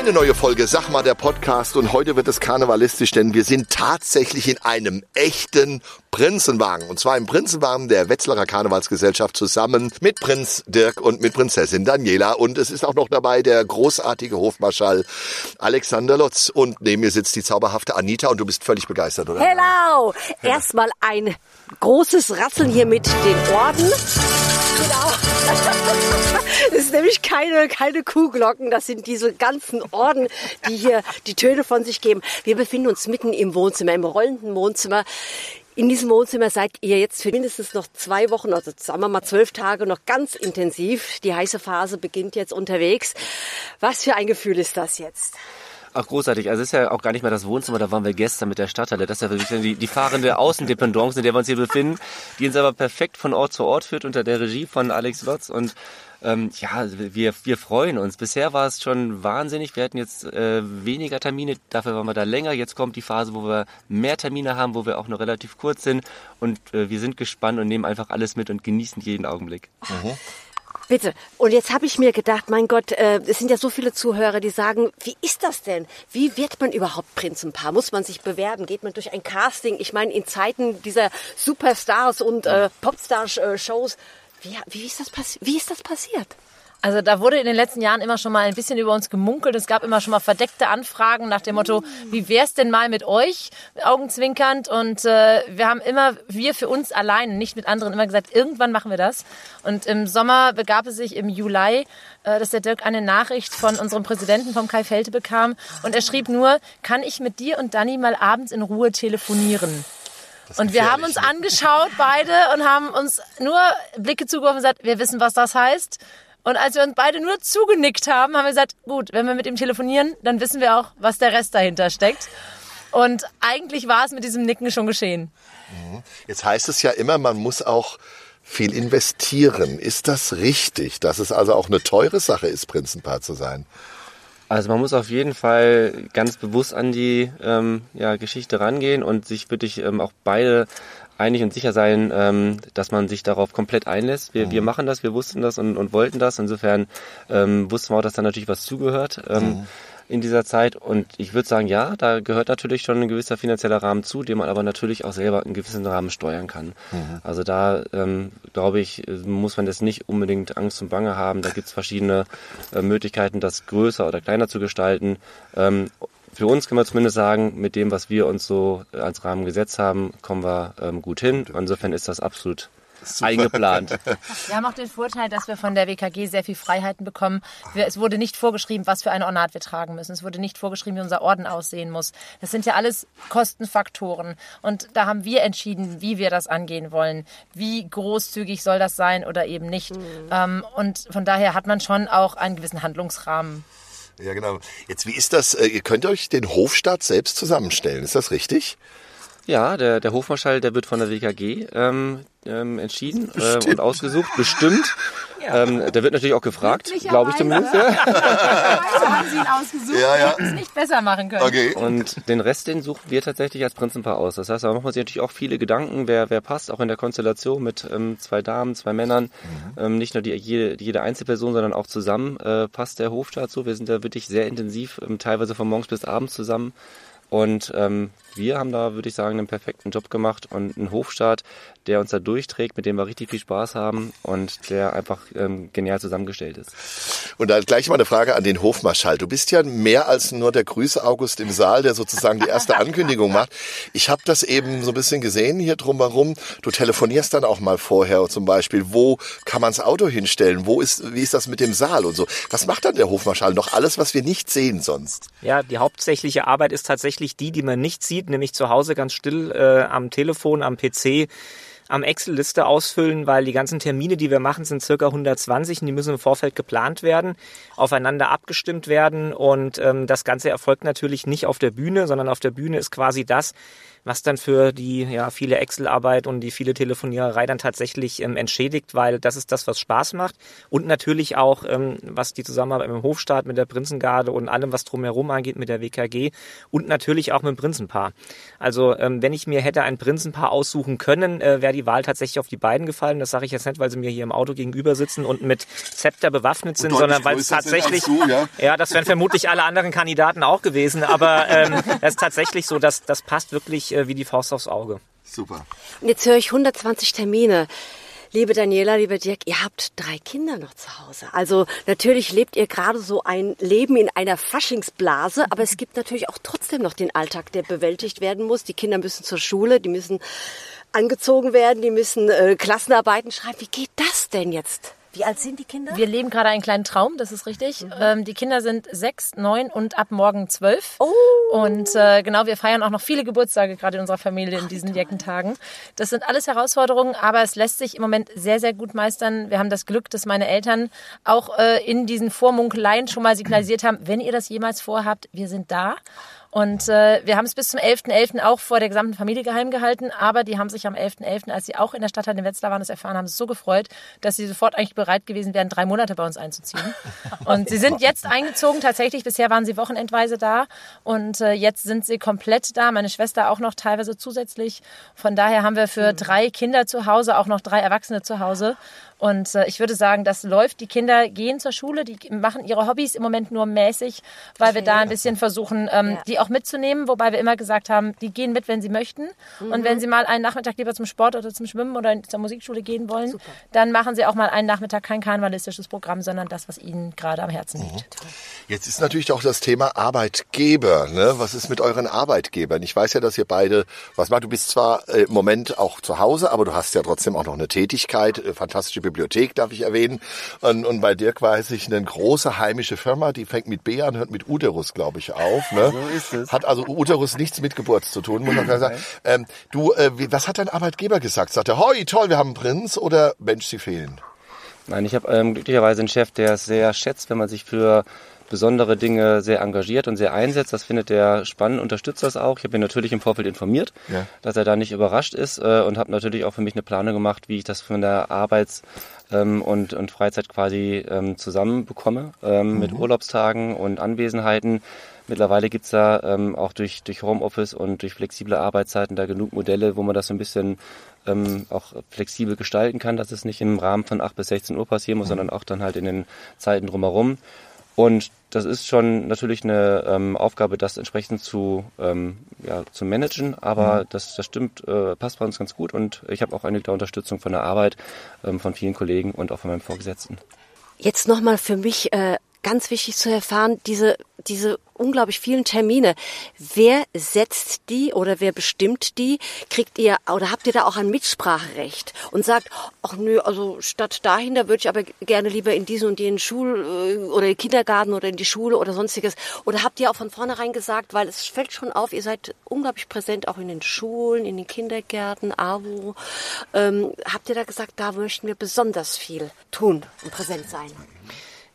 Eine neue Folge, sag mal, der Podcast. Und heute wird es karnevalistisch, denn wir sind tatsächlich in einem echten Prinzenwagen. Und zwar im Prinzenwagen der Wetzlarer Karnevalsgesellschaft zusammen mit Prinz Dirk und mit Prinzessin Daniela. Und es ist auch noch dabei der großartige Hofmarschall Alexander Lotz. Und neben mir sitzt die zauberhafte Anita und du bist völlig begeistert, oder? Hello! Erstmal ein großes Rasseln hier mit den Orden. Genau. Das ist nämlich keine, keine Kuhglocken, das sind diese ganzen Orden, die hier die Töne von sich geben. Wir befinden uns mitten im Wohnzimmer, im rollenden Wohnzimmer. In diesem Wohnzimmer seid ihr jetzt für mindestens noch zwei Wochen, also sagen wir mal zwölf Tage, noch ganz intensiv. Die heiße Phase beginnt jetzt unterwegs. Was für ein Gefühl ist das jetzt? Ach, großartig. Also es ist ja auch gar nicht mehr das Wohnzimmer, da waren wir gestern mit der Stadthalle. Das ist ja wirklich die, die fahrende Außendependance, in der wir uns hier befinden, die uns aber perfekt von Ort zu Ort führt unter der Regie von Alex Lotz. Und ähm, ja, wir, wir freuen uns. Bisher war es schon wahnsinnig. Wir hatten jetzt äh, weniger Termine, dafür waren wir da länger. Jetzt kommt die Phase, wo wir mehr Termine haben, wo wir auch noch relativ kurz sind. Und äh, wir sind gespannt und nehmen einfach alles mit und genießen jeden Augenblick. Bitte. Und jetzt habe ich mir gedacht, mein Gott, äh, es sind ja so viele Zuhörer, die sagen, wie ist das denn? Wie wird man überhaupt Prinzenpaar? Muss man sich bewerben? Geht man durch ein Casting? Ich meine, in Zeiten dieser Superstars und äh, Popstar-Shows, wie, wie, passi- wie ist das passiert? Also da wurde in den letzten Jahren immer schon mal ein bisschen über uns gemunkelt. Es gab immer schon mal verdeckte Anfragen nach dem Motto, wie wär's denn mal mit euch, augenzwinkernd. Und äh, wir haben immer, wir für uns allein, nicht mit anderen, immer gesagt, irgendwann machen wir das. Und im Sommer begab es sich im Juli, äh, dass der Dirk eine Nachricht von unserem Präsidenten, vom Kai Felte, bekam. Und er schrieb nur, kann ich mit dir und Dani mal abends in Ruhe telefonieren? Und wir haben uns angeschaut, beide, und haben uns nur Blicke zugeworfen und gesagt, wir wissen, was das heißt. Und als wir uns beide nur zugenickt haben, haben wir gesagt, gut, wenn wir mit ihm telefonieren, dann wissen wir auch, was der Rest dahinter steckt. Und eigentlich war es mit diesem Nicken schon geschehen. Jetzt heißt es ja immer, man muss auch viel investieren. Ist das richtig, dass es also auch eine teure Sache ist, Prinzenpaar zu sein? Also man muss auf jeden Fall ganz bewusst an die ähm, ja, Geschichte rangehen und sich wirklich ähm, auch beide einig und sicher sein, ähm, dass man sich darauf komplett einlässt. Wir, wir machen das, wir wussten das und, und wollten das. Insofern ähm, wussten wir auch, dass da natürlich was zugehört. Ähm, in dieser Zeit. Und ich würde sagen, ja, da gehört natürlich schon ein gewisser finanzieller Rahmen zu, den man aber natürlich auch selber einen gewissen Rahmen steuern kann. Also da, ähm, glaube ich, muss man das nicht unbedingt Angst und Bange haben. Da gibt es verschiedene äh, Möglichkeiten, das größer oder kleiner zu gestalten. Ähm, für uns können wir zumindest sagen, mit dem, was wir uns so als Rahmen gesetzt haben, kommen wir ähm, gut hin. Insofern ist das absolut eingeplant. Wir haben auch den Vorteil, dass wir von der WKG sehr viel Freiheiten bekommen. Wir, es wurde nicht vorgeschrieben, was für ein Ornat wir tragen müssen. Es wurde nicht vorgeschrieben, wie unser Orden aussehen muss. Das sind ja alles Kostenfaktoren. Und da haben wir entschieden, wie wir das angehen wollen. Wie großzügig soll das sein oder eben nicht. Ähm, und von daher hat man schon auch einen gewissen Handlungsrahmen. Ja, genau. Jetzt, wie ist das? äh, Ihr könnt euch den Hofstaat selbst zusammenstellen, ist das richtig? Ja, der, der Hofmarschall, der wird von der WKG ähm, ähm, entschieden äh, und ausgesucht, bestimmt. Ähm, der wird natürlich auch gefragt, glaube ich zumindest. Ja. Also haben sie ihn ausgesucht, Ja, ja. es nicht besser machen können. Okay. Und den Rest, den suchen wir tatsächlich als Prinzenpaar aus. Das heißt, da macht man sich natürlich auch viele Gedanken, wer, wer passt, auch in der Konstellation mit ähm, zwei Damen, zwei Männern. Ähm, nicht nur die, jede, jede Einzelperson, sondern auch zusammen äh, passt der Hofstaat so. Wir sind da wirklich sehr intensiv, ähm, teilweise von morgens bis abends zusammen. Und ähm, wir haben da, würde ich sagen, einen perfekten Job gemacht und einen Hofstaat, der uns da durchträgt, mit dem wir richtig viel Spaß haben und der einfach ähm, genial zusammengestellt ist. Und dann gleich mal eine Frage an den Hofmarschall. Du bist ja mehr als nur der Grüße August im Saal, der sozusagen die erste Ankündigung macht. Ich habe das eben so ein bisschen gesehen hier drumherum. Du telefonierst dann auch mal vorher zum Beispiel, wo kann man das Auto hinstellen? Wo ist, wie ist das mit dem Saal und so? Was macht dann der Hofmarschall? Noch alles, was wir nicht sehen sonst. Ja, die hauptsächliche Arbeit ist tatsächlich die, die man nicht sieht, nämlich zu Hause ganz still äh, am Telefon, am PC, am Excel-Liste ausfüllen, weil die ganzen Termine, die wir machen, sind circa 120 und die müssen im Vorfeld geplant werden, aufeinander abgestimmt werden. Und ähm, das Ganze erfolgt natürlich nicht auf der Bühne, sondern auf der Bühne ist quasi das, was dann für die ja viele Excel-Arbeit und die viele Telefoniererei dann tatsächlich ähm, entschädigt, weil das ist das, was Spaß macht und natürlich auch ähm, was die Zusammenarbeit mit dem Hofstaat, mit der Prinzengarde und allem, was drumherum angeht, mit der WKG und natürlich auch mit dem Prinzenpaar. Also ähm, wenn ich mir hätte ein Prinzenpaar aussuchen können, äh, wäre die Wahl tatsächlich auf die beiden gefallen. Das sage ich jetzt nicht, weil sie mir hier im Auto gegenüber sitzen und mit Zepter bewaffnet sind, sondern weil es tatsächlich du, ja? ja, das wären vermutlich alle anderen Kandidaten auch gewesen, aber ähm, das ist tatsächlich so, dass das passt wirklich äh, wie die Faust aufs Auge. Super. Und jetzt höre ich 120 Termine. Liebe Daniela, lieber Dirk, ihr habt drei Kinder noch zu Hause. Also natürlich lebt ihr gerade so ein Leben in einer Faschingsblase, aber es gibt natürlich auch trotzdem noch den Alltag, der bewältigt werden muss. Die Kinder müssen zur Schule, die müssen angezogen werden, die müssen äh, Klassenarbeiten schreiben. Wie geht das denn jetzt? Wie alt sind die Kinder? Wir leben gerade einen kleinen Traum, das ist richtig. Ähm, die Kinder sind sechs, neun und ab morgen zwölf. Oh. Und äh, genau, wir feiern auch noch viele Geburtstage gerade in unserer Familie in diesen Jekentagen. Das sind alles Herausforderungen, aber es lässt sich im Moment sehr, sehr gut meistern. Wir haben das Glück, dass meine Eltern auch äh, in diesen Vormunkeleien schon mal signalisiert haben, wenn ihr das jemals vorhabt, wir sind da. Und äh, wir haben es bis zum 11.11. auch vor der gesamten Familie geheim gehalten, aber die haben sich am 11.11., als sie auch in der Stadthalle in Wetzlar waren, das erfahren haben, so gefreut, dass sie sofort eigentlich bereit gewesen wären, drei Monate bei uns einzuziehen. Und sie sind jetzt eingezogen, tatsächlich. Bisher waren sie wochenendweise da und äh, jetzt sind sie komplett da. Meine Schwester auch noch teilweise zusätzlich. Von daher haben wir für drei Kinder zu Hause auch noch drei Erwachsene zu Hause. Und äh, ich würde sagen, das läuft. Die Kinder gehen zur Schule, die machen ihre Hobbys im Moment nur mäßig, weil wir da ein bisschen versuchen, ähm, Ja. die auch mitzunehmen. Wobei wir immer gesagt haben, die gehen mit, wenn sie möchten. Und wenn sie mal einen Nachmittag lieber zum Sport oder zum Schwimmen oder zur Musikschule gehen wollen, dann machen sie auch mal einen Nachmittag kein karnevalistisches Programm, sondern das, was ihnen gerade am Herzen liegt. Jetzt ist natürlich auch das Thema Arbeitgeber. Ne? Was ist mit euren Arbeitgebern? Ich weiß ja, dass ihr beide, was macht, du bist zwar äh, im Moment auch zu Hause, aber du hast ja trotzdem auch noch eine Tätigkeit. Äh, fantastische Bibliothek, darf ich erwähnen. Und, und bei Dirk weiß ich, eine große heimische Firma, die fängt mit B an, hört mit Uterus, glaube ich, auf. Ne? So ist es. Hat also Uterus nichts mit Geburt zu tun, muss man sagen. Ähm, du, äh, was hat dein Arbeitgeber gesagt? Sagt er, hoi, toll, wir haben einen Prinz oder Mensch, sie fehlen? Nein, ich habe ähm, glücklicherweise einen Chef, der es sehr schätzt, wenn man sich für besondere Dinge sehr engagiert und sehr einsetzt. Das findet er spannend, unterstützt das auch. Ich habe ihn natürlich im Vorfeld informiert, Ja. dass er da nicht überrascht ist äh, und habe natürlich auch für mich eine Planung gemacht, wie ich das von der Arbeits- ähm, und, und Freizeit quasi ähm, zusammenbekomme ähm, mit Urlaubstagen und Anwesenheiten. Mittlerweile gibt's da ähm, auch durch, durch Homeoffice und durch flexible Arbeitszeiten da genug Modelle, wo man das so ein bisschen ähm, auch flexibel gestalten kann, dass es nicht im Rahmen von 8 bis 16 Uhr passieren muss, sondern auch dann halt in den Zeiten drumherum. Und das ist schon natürlich eine ähm, Aufgabe, das entsprechend zu, ähm, ja, zu managen, aber das, das stimmt, äh, passt bei uns ganz gut. Und ich habe auch einige der Unterstützung von der Arbeit, ähm, von vielen Kollegen und auch von meinem Vorgesetzten. Jetzt nochmal für mich äh, ganz wichtig zu erfahren, diese, diese unglaublich vielen Termine. Wer setzt die oder wer bestimmt die? Kriegt ihr oder habt ihr da auch ein Mitspracherecht und sagt, ach nö, also statt dahin, da würde ich aber gerne lieber in diesen und jenen Schul- äh, oder Kindergarten oder in die Schule oder sonstiges. Oder habt ihr auch von vornherein gesagt, weil es fällt schon auf, ihr seid unglaublich präsent auch in den Schulen, in den Kindergärten, AWO. Ähm, habt ihr da gesagt, da möchten wir besonders viel tun und präsent sein?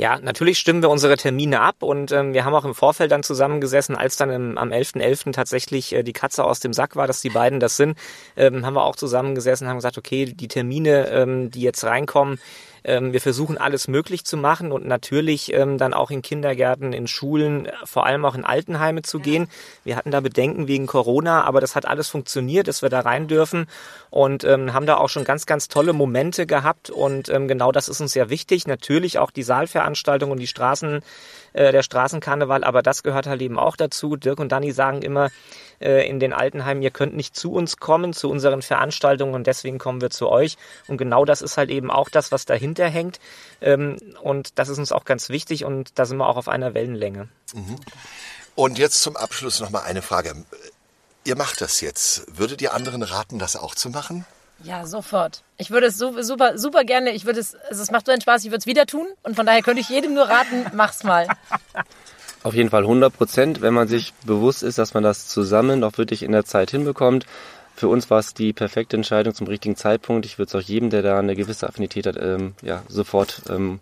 Ja, natürlich stimmen wir unsere Termine ab und ähm, wir haben auch im Vorfeld dann zusammengesessen, als dann im, am 11.11. tatsächlich äh, die Katze aus dem Sack war, dass die beiden das sind, ähm, haben wir auch zusammengesessen und haben gesagt, okay, die Termine, ähm, die jetzt reinkommen, ähm, wir versuchen alles möglich zu machen und natürlich ähm, dann auch in Kindergärten, in Schulen, äh, vor allem auch in Altenheime zu gehen. Wir hatten da Bedenken wegen Corona, aber das hat alles funktioniert, dass wir da rein dürfen und ähm, haben da auch schon ganz, ganz tolle Momente gehabt und ähm, genau das ist uns sehr wichtig. Natürlich auch die Saalveranstaltung und die Straßen, äh, der Straßenkarneval, aber das gehört halt eben auch dazu. Dirk und Dani sagen immer äh, in den Altenheimen, ihr könnt nicht zu uns kommen, zu unseren Veranstaltungen und deswegen kommen wir zu euch. Und genau das ist halt eben auch das, was dahinter hängt. Ähm, und das ist uns auch ganz wichtig und da sind wir auch auf einer Wellenlänge. Und jetzt zum Abschluss noch mal eine Frage. Ihr macht das jetzt. Würdet ihr anderen raten, das auch zu machen? Ja, sofort. Ich würde es so, super, super gerne, ich würde es, also es macht so einen Spaß, ich würde es wieder tun und von daher könnte ich jedem nur raten, mach's mal. Auf jeden Fall 100 Prozent, wenn man sich bewusst ist, dass man das zusammen auch wirklich in der Zeit hinbekommt. Für uns war es die perfekte Entscheidung zum richtigen Zeitpunkt. Ich würde es auch jedem, der da eine gewisse Affinität hat, ähm, ja, sofort ähm,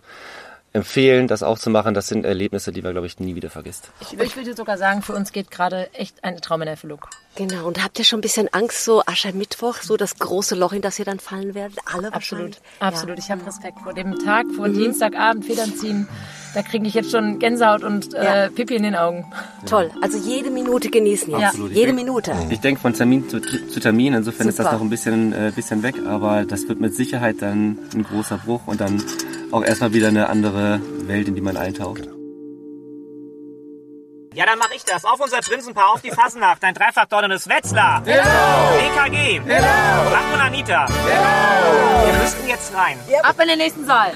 empfehlen, das auch zu machen. Das sind Erlebnisse, die man, glaube ich, nie wieder vergisst. Ich, ich würde sogar sagen, für uns geht gerade echt ein Traum in Erfüllung. Genau. Und habt ihr schon ein bisschen Angst, so Aschermittwoch, so das große Loch, in das ihr dann fallen werdet? Alle Absolut, absolut. Ich habe Respekt vor dem Tag, vor Dienstagabend Federn ziehen. Da kriege ich jetzt schon Gänsehaut und Ja. äh, Pipi in den Augen. Ja. Toll. Also jede Minute genießen jetzt. Absolut. Jede Ich- Minute. Ich denke von Termin zu, zu Termin, insofern ist das Super. noch ein bisschen, äh, bisschen weg, aber das wird mit Sicherheit dann ein großer Bruch und dann auch erstmal wieder eine andere Welt, in die man eintaucht. Ja, dann mach ich das. Auf unser Prinzenpaar, auf die Fasnacht. Ein dreifach donnerndes Wetzlar. Genau. EKG. Genau. Frank und Anita. Genau. Wir müssten jetzt rein. Ab in den nächsten Saal.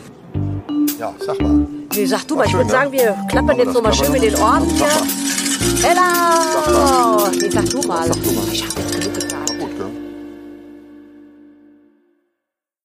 Ja, sag mal. Nee, sag du mal, ich würde ne? sagen, wir klappern jetzt nochmal schön mit den? Orden hier. Sag Hello! Nee, sag du mal. Sag du mal. Ich hab